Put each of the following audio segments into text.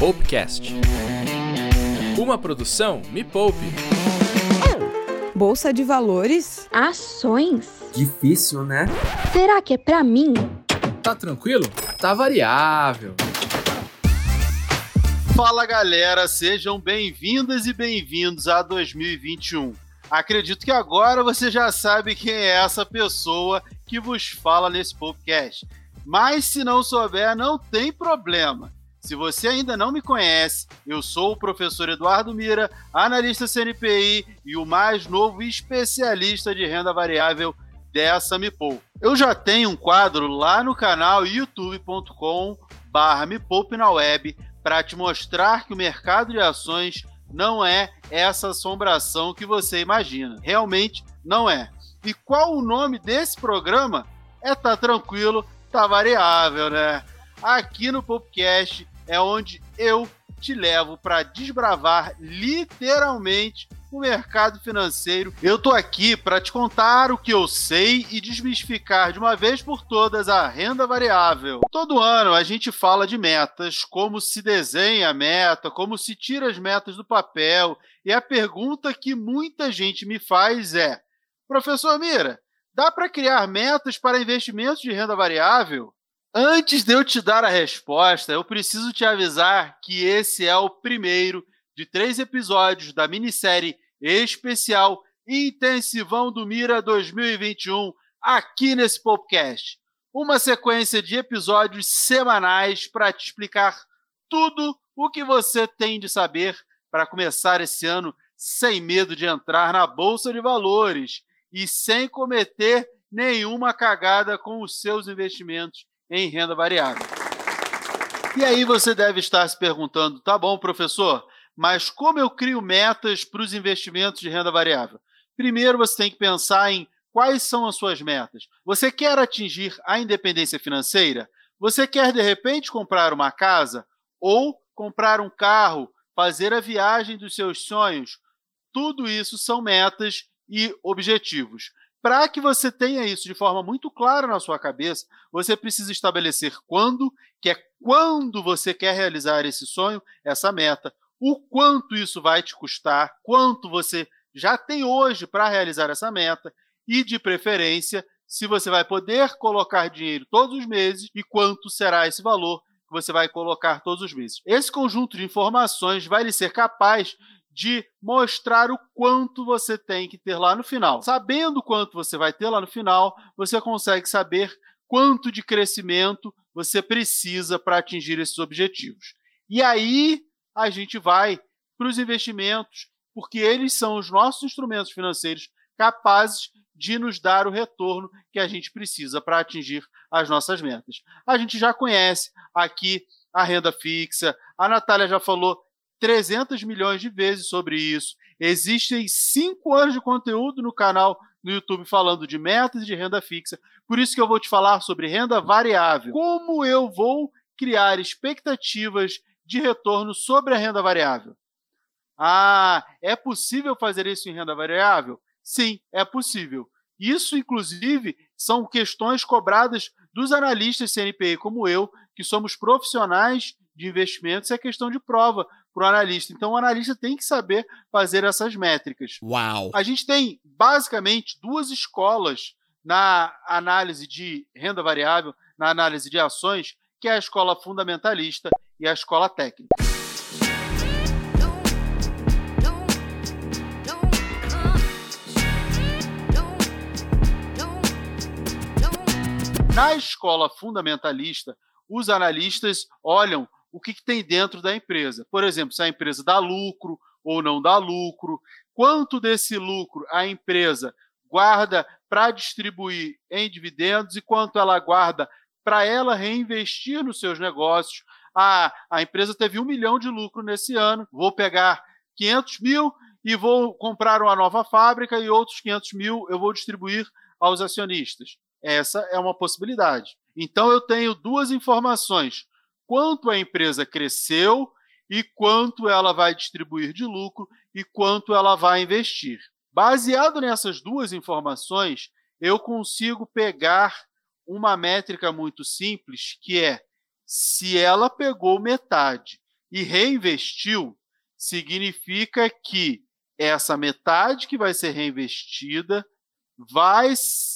Poupecast. Uma produção Me Poupe. Bolsa de valores? Ações? Difícil, né? Será que é pra mim? Tá tranquilo? Tá variável. Fala galera, sejam bem-vindas e bem-vindos a 2021. Acredito que agora você já sabe quem é essa pessoa que vos fala nesse podcast. Mas se não souber, não tem problema. Se você ainda não me conhece, eu sou o professor Eduardo Mira, analista CNPI e o mais novo especialista de renda variável dessa Me Poupe. Eu já tenho um quadro lá no canal youtube.com barra na web para te mostrar que o mercado de ações não é essa assombração que você imagina. Realmente não é. E qual o nome desse programa? É Tá Tranquilo, Tá Variável, né? Aqui no podcast é onde eu te levo para desbravar literalmente o mercado financeiro. Eu tô aqui para te contar o que eu sei e desmistificar de uma vez por todas a renda variável. Todo ano a gente fala de metas, como se desenha a meta, como se tira as metas do papel, e a pergunta que muita gente me faz é: "Professor Mira, dá para criar metas para investimentos de renda variável?" Antes de eu te dar a resposta, eu preciso te avisar que esse é o primeiro de três episódios da minissérie especial Intensivão do Mira 2021 aqui nesse podcast. Uma sequência de episódios semanais para te explicar tudo o que você tem de saber para começar esse ano sem medo de entrar na bolsa de valores e sem cometer nenhuma cagada com os seus investimentos em renda variável. E aí você deve estar se perguntando: tá bom, professor, mas como eu crio metas para os investimentos de renda variável? Primeiro você tem que pensar em quais são as suas metas. Você quer atingir a independência financeira? Você quer de repente comprar uma casa ou comprar um carro, fazer a viagem dos seus sonhos? Tudo isso são metas e objetivos. Para que você tenha isso de forma muito clara na sua cabeça, você precisa estabelecer quando, que é quando você quer realizar esse sonho, essa meta, o quanto isso vai te custar, quanto você já tem hoje para realizar essa meta e, de preferência, se você vai poder colocar dinheiro todos os meses e quanto será esse valor que você vai colocar todos os meses. Esse conjunto de informações vai lhe ser capaz de mostrar o quanto você tem que ter lá no final. Sabendo quanto você vai ter lá no final, você consegue saber quanto de crescimento você precisa para atingir esses objetivos. E aí a gente vai para os investimentos, porque eles são os nossos instrumentos financeiros capazes de nos dar o retorno que a gente precisa para atingir as nossas metas. A gente já conhece aqui a renda fixa, a Natália já falou 300 milhões de vezes sobre isso. Existem cinco anos de conteúdo no canal no YouTube falando de metas de renda fixa. Por isso que eu vou te falar sobre renda variável. Como eu vou criar expectativas de retorno sobre a renda variável? Ah, é possível fazer isso em renda variável? Sim, é possível. Isso, inclusive, são questões cobradas dos analistas CNPI como eu, que somos profissionais de investimentos, é questão de prova para o analista. Então, o analista tem que saber fazer essas métricas. Uau! A gente tem basicamente duas escolas na análise de renda variável, na análise de ações, que é a escola fundamentalista e a escola técnica. Na escola fundamentalista, os analistas olham o que, que tem dentro da empresa. Por exemplo, se a empresa dá lucro ou não dá lucro, quanto desse lucro a empresa guarda para distribuir em dividendos e quanto ela guarda para ela reinvestir nos seus negócios. Ah, a empresa teve um milhão de lucro nesse ano, vou pegar 500 mil e vou comprar uma nova fábrica e outros 500 mil eu vou distribuir aos acionistas. Essa é uma possibilidade. Então eu tenho duas informações: quanto a empresa cresceu e quanto ela vai distribuir de lucro e quanto ela vai investir. Baseado nessas duas informações, eu consigo pegar uma métrica muito simples, que é se ela pegou metade e reinvestiu, significa que essa metade que vai ser reinvestida vai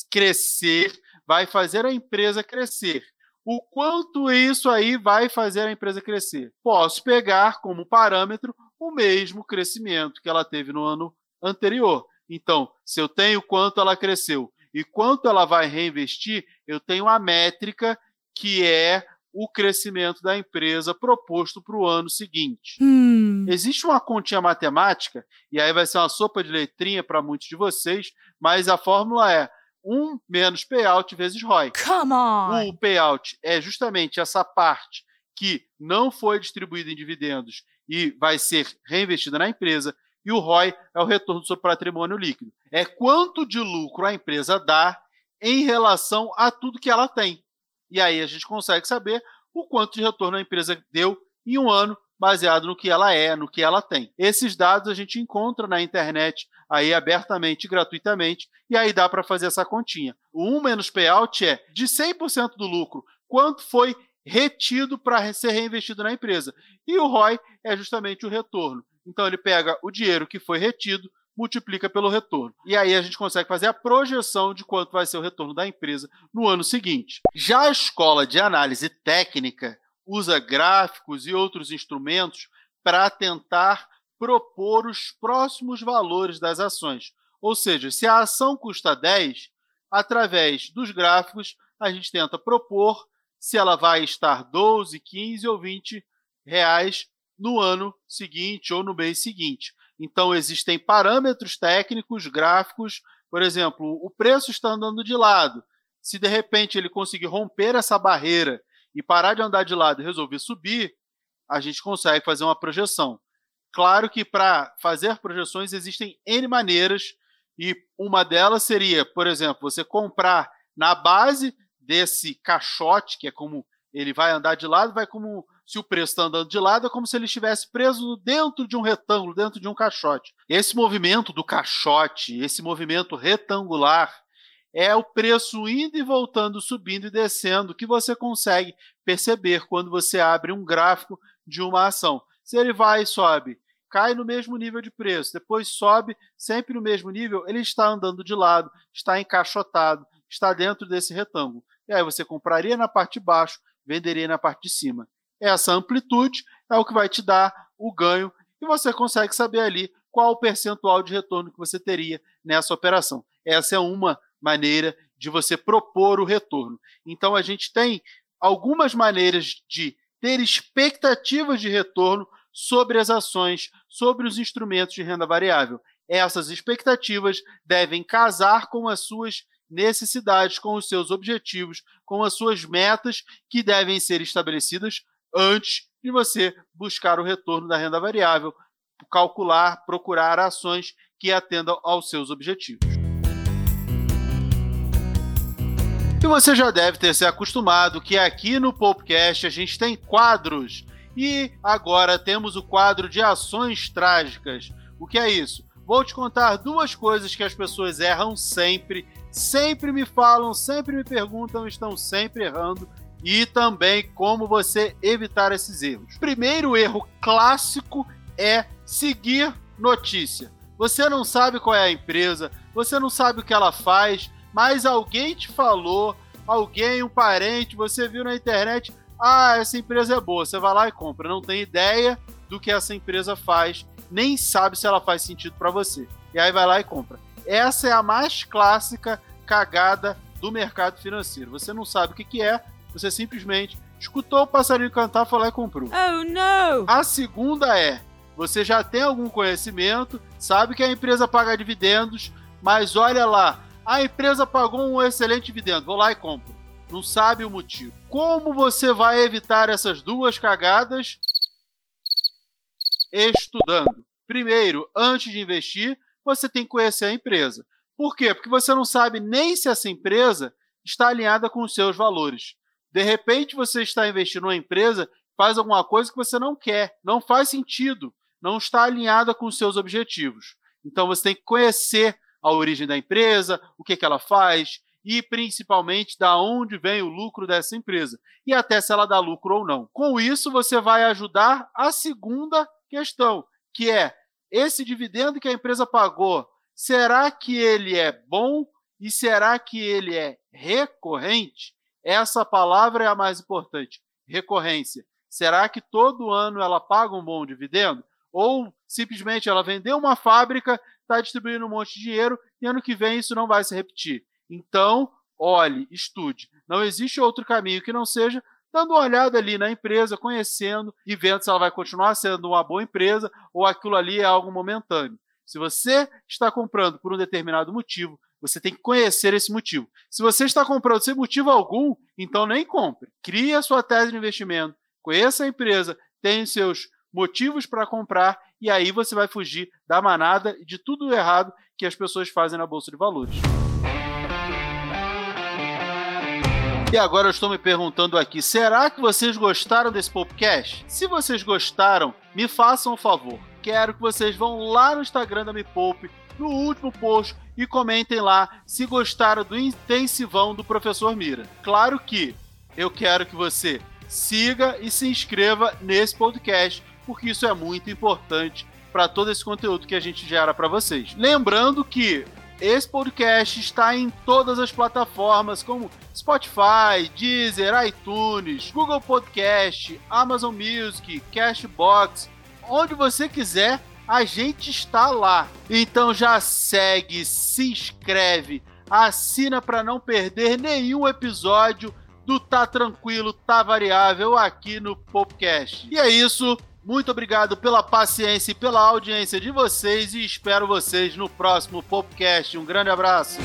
crescer, vai fazer a empresa crescer. O quanto isso aí vai fazer a empresa crescer? Posso pegar como parâmetro o mesmo crescimento que ela teve no ano anterior. Então, se eu tenho quanto ela cresceu e quanto ela vai reinvestir, eu tenho a métrica que é o crescimento da empresa proposto para o ano seguinte. Hum. Existe uma continha matemática, e aí vai ser uma sopa de letrinha para muitos de vocês, mas a fórmula é 1 menos payout vezes ROI. Come on! O payout é justamente essa parte que não foi distribuída em dividendos e vai ser reinvestida na empresa, e o ROI é o retorno do seu patrimônio líquido. É quanto de lucro a empresa dá em relação a tudo que ela tem. E aí a gente consegue saber o quanto de retorno a empresa deu em um ano, baseado no que ela é, no que ela tem. Esses dados a gente encontra na internet aí abertamente, gratuitamente, e aí dá para fazer essa continha. O 1 menos payout é de 100% do lucro, quanto foi retido para ser reinvestido na empresa. E o ROI é justamente o retorno. Então ele pega o dinheiro que foi retido, multiplica pelo retorno. E aí a gente consegue fazer a projeção de quanto vai ser o retorno da empresa no ano seguinte. Já a escola de análise técnica usa gráficos e outros instrumentos para tentar propor os próximos valores das ações. Ou seja, se a ação custa 10, através dos gráficos, a gente tenta propor se ela vai estar 12, 15 ou 20 reais no ano seguinte ou no mês seguinte. Então, existem parâmetros técnicos, gráficos, por exemplo, o preço está andando de lado. Se de repente ele conseguir romper essa barreira e parar de andar de lado e resolver subir, a gente consegue fazer uma projeção. Claro que para fazer projeções existem N maneiras, e uma delas seria, por exemplo, você comprar na base desse caixote, que é como ele vai andar de lado, vai como se o preço está andando de lado, é como se ele estivesse preso dentro de um retângulo, dentro de um caixote. Esse movimento do caixote, esse movimento retangular, é o preço indo e voltando, subindo e descendo, que você consegue perceber quando você abre um gráfico de uma ação. Se ele vai e sobe, cai no mesmo nível de preço, depois sobe sempre no mesmo nível, ele está andando de lado, está encaixotado, está dentro desse retângulo. E aí você compraria na parte de baixo, venderia na parte de cima. Essa amplitude é o que vai te dar o ganho e você consegue saber ali qual o percentual de retorno que você teria nessa operação. Essa é uma maneira de você propor o retorno. Então a gente tem algumas maneiras de ter expectativas de retorno sobre as ações, sobre os instrumentos de renda variável. Essas expectativas devem casar com as suas necessidades, com os seus objetivos, com as suas metas que devem ser estabelecidas antes de você buscar o retorno da renda variável, calcular, procurar ações que atendam aos seus objetivos. E você já deve ter se acostumado que aqui no Popcast a gente tem quadros. E agora temos o quadro de ações trágicas. O que é isso? Vou te contar duas coisas que as pessoas erram sempre, sempre me falam, sempre me perguntam, estão sempre errando e também como você evitar esses erros. Primeiro erro clássico é seguir notícia. Você não sabe qual é a empresa, você não sabe o que ela faz, mas alguém te falou, alguém, um parente, você viu na internet, ah, essa empresa é boa, você vai lá e compra. Não tem ideia do que essa empresa faz, nem sabe se ela faz sentido para você. E aí vai lá e compra. Essa é a mais clássica cagada do mercado financeiro. Você não sabe o que, que é, você simplesmente escutou o passarinho cantar, foi lá e comprou. Oh, não! A segunda é: você já tem algum conhecimento, sabe que a empresa paga dividendos, mas olha lá, a empresa pagou um excelente dividendo, vou lá e compro. Não sabe o motivo. Como você vai evitar essas duas cagadas? Estudando. Primeiro, antes de investir, você tem que conhecer a empresa. Por quê? Porque você não sabe nem se essa empresa está alinhada com os seus valores. De repente, você está investindo numa empresa, faz alguma coisa que você não quer, não faz sentido, não está alinhada com os seus objetivos. Então, você tem que conhecer a origem da empresa, o que, que ela faz, e principalmente da onde vem o lucro dessa empresa e até se ela dá lucro ou não. Com isso, você vai ajudar a segunda questão, que é esse dividendo que a empresa pagou, será que ele é bom e será que ele é recorrente? Essa palavra é a mais importante, recorrência. Será que todo ano ela paga um bom dividendo? Ou simplesmente ela vendeu uma fábrica, está distribuindo um monte de dinheiro e ano que vem isso não vai se repetir? Então, olhe, estude. Não existe outro caminho que não seja dando uma olhada ali na empresa, conhecendo e vendo se ela vai continuar sendo uma boa empresa ou aquilo ali é algo momentâneo. Se você está comprando por um determinado motivo, você tem que conhecer esse motivo. Se você está comprando sem motivo algum, então nem compre. Crie a sua tese de investimento, conheça a empresa, tenha seus motivos para comprar e aí você vai fugir da manada e de tudo errado que as pessoas fazem na bolsa de valores. E agora eu estou me perguntando aqui, será que vocês gostaram desse podcast? Se vocês gostaram, me façam um favor. Quero que vocês vão lá no Instagram da Me Poupe, no último post, e comentem lá se gostaram do intensivão do professor Mira. Claro que eu quero que você siga e se inscreva nesse podcast, porque isso é muito importante para todo esse conteúdo que a gente gera para vocês. Lembrando que esse podcast está em todas as plataformas como Spotify, Deezer, iTunes, Google Podcast, Amazon Music, Cashbox, onde você quiser, a gente está lá. Então já segue, se inscreve, assina para não perder nenhum episódio do Tá Tranquilo, Tá Variável aqui no podcast. E é isso. Muito obrigado pela paciência e pela audiência de vocês e espero vocês no próximo podcast. Um grande abraço.